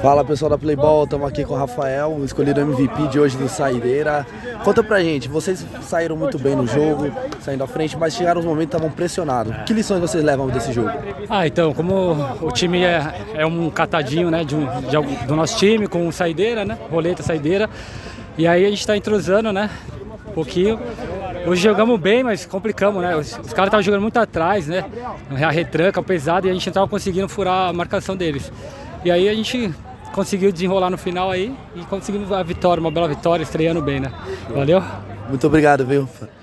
Fala pessoal da Playball, estamos aqui com o Rafael, escolhido MVP de hoje do Saideira. Conta pra gente, vocês saíram muito bem no jogo, saindo à frente, mas chegaram os momentos que estavam pressionados. Que lições vocês levam desse jogo? Ah, então, como o time é, é um catadinho né, de, de, do nosso time, com saideira, né? Roleta, saideira. E aí a gente está entrosando, né? Um pouquinho. Hoje jogamos bem, mas complicamos, né? Os, os caras estavam jogando muito atrás, né? A retranca, pesado, e a gente não estava conseguindo furar a marcação deles. E aí a gente conseguiu desenrolar no final aí e conseguimos a vitória, uma bela vitória, estreando bem, né? Valeu? Muito obrigado, viu?